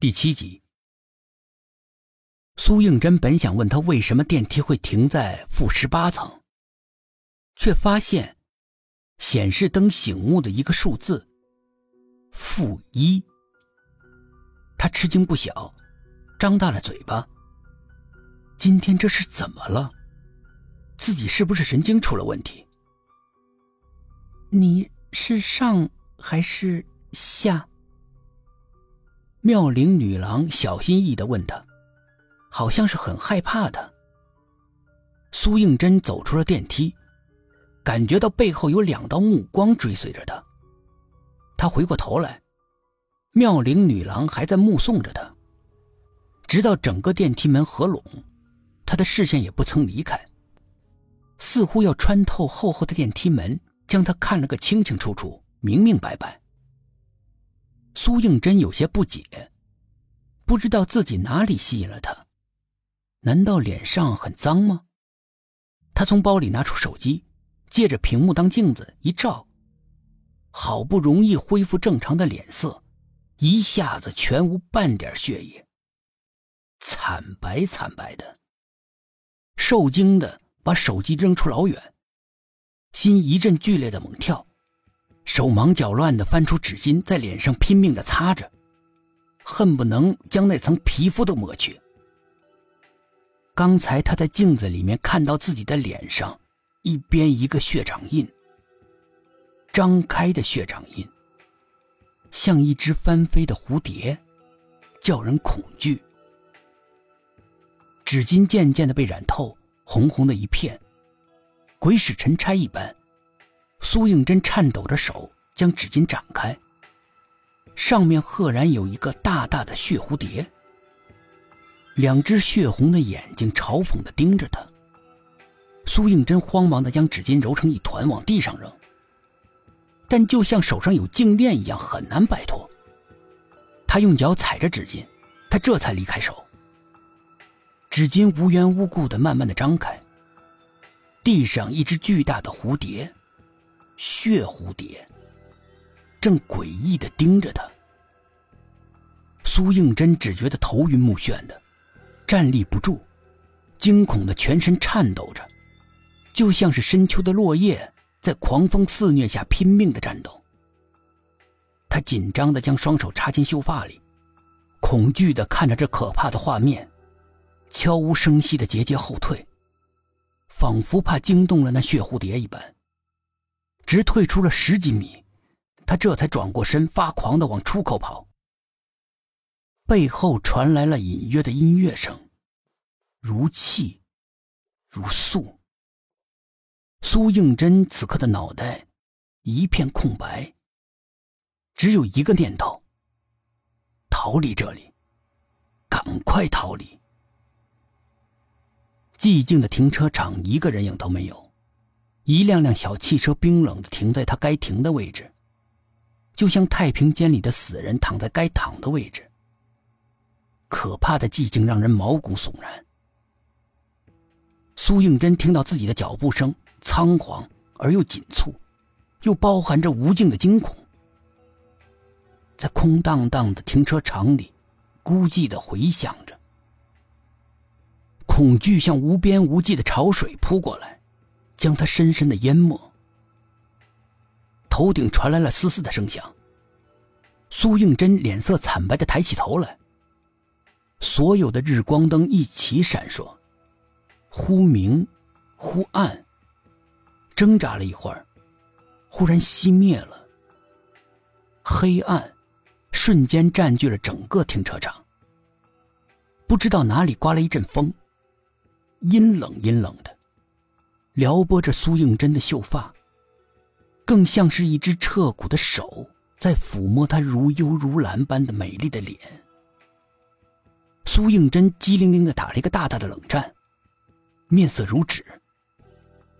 第七集，苏应真本想问他为什么电梯会停在负十八层，却发现显示灯醒目的一个数字——负一。他吃惊不小，张大了嘴巴。今天这是怎么了？自己是不是神经出了问题？你是上还是下？妙龄女郎小心翼翼的问他，好像是很害怕的。苏应真走出了电梯，感觉到背后有两道目光追随着他。他回过头来，妙龄女郎还在目送着他，直到整个电梯门合拢，他的视线也不曾离开，似乎要穿透厚厚的电梯门，将他看了个清清楚楚、明明白白。苏应真有些不解，不知道自己哪里吸引了他，难道脸上很脏吗？他从包里拿出手机，借着屏幕当镜子一照，好不容易恢复正常的脸色，一下子全无半点血液，惨白惨白的。受惊的把手机扔出老远，心一阵剧烈的猛跳。手忙脚乱地翻出纸巾，在脸上拼命地擦着，恨不能将那层皮肤都抹去。刚才他在镜子里面看到自己的脸上，一边一个血掌印，张开的血掌印，像一只翻飞的蝴蝶，叫人恐惧。纸巾渐渐地被染透，红红的一片，鬼使神差一般。苏应真颤抖着手将纸巾展开，上面赫然有一个大大的血蝴蝶，两只血红的眼睛嘲讽的盯着他。苏应真慌忙的将纸巾揉成一团往地上扔，但就像手上有静电一样很难摆脱。他用脚踩着纸巾，他这才离开手。纸巾无缘无故的慢慢的张开，地上一只巨大的蝴蝶。血蝴蝶正诡异的盯着他，苏应真只觉得头晕目眩的，站立不住，惊恐的全身颤抖着，就像是深秋的落叶在狂风肆虐下拼命的战斗。他紧张的将双手插进秀发里，恐惧的看着这可怕的画面，悄无声息的节节后退，仿佛怕惊动了那血蝴蝶一般。直退出了十几米，他这才转过身，发狂的往出口跑。背后传来了隐约的音乐声，如泣，如诉。苏应真此刻的脑袋一片空白，只有一个念头：逃离这里，赶快逃离。寂静的停车场，一个人影都没有。一辆辆小汽车冰冷的停在他该停的位置，就像太平间里的死人躺在该躺的位置。可怕的寂静让人毛骨悚然。苏应真听到自己的脚步声，仓皇而又紧促，又包含着无尽的惊恐，在空荡荡的停车场里，孤寂的回响着。恐惧像无边无际的潮水扑过来。将他深深的淹没。头顶传来了嘶嘶的声响。苏应真脸色惨白的抬起头来。所有的日光灯一起闪烁，忽明，忽暗。挣扎了一会儿，忽然熄灭了。黑暗瞬间占据了整个停车场。不知道哪里刮了一阵风，阴冷阴冷的。撩拨着苏应真的秀发，更像是一只彻骨的手在抚摸她如幽如兰般的美丽的脸。苏应真机灵灵的打了一个大大的冷战，面色如纸，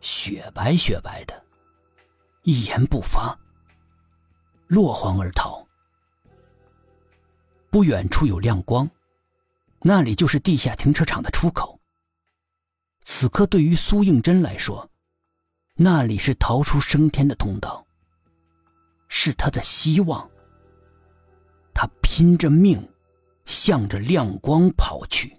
雪白雪白的，一言不发，落荒而逃。不远处有亮光，那里就是地下停车场的出口。此刻，对于苏应真来说，那里是逃出升天的通道，是他的希望。他拼着命，向着亮光跑去。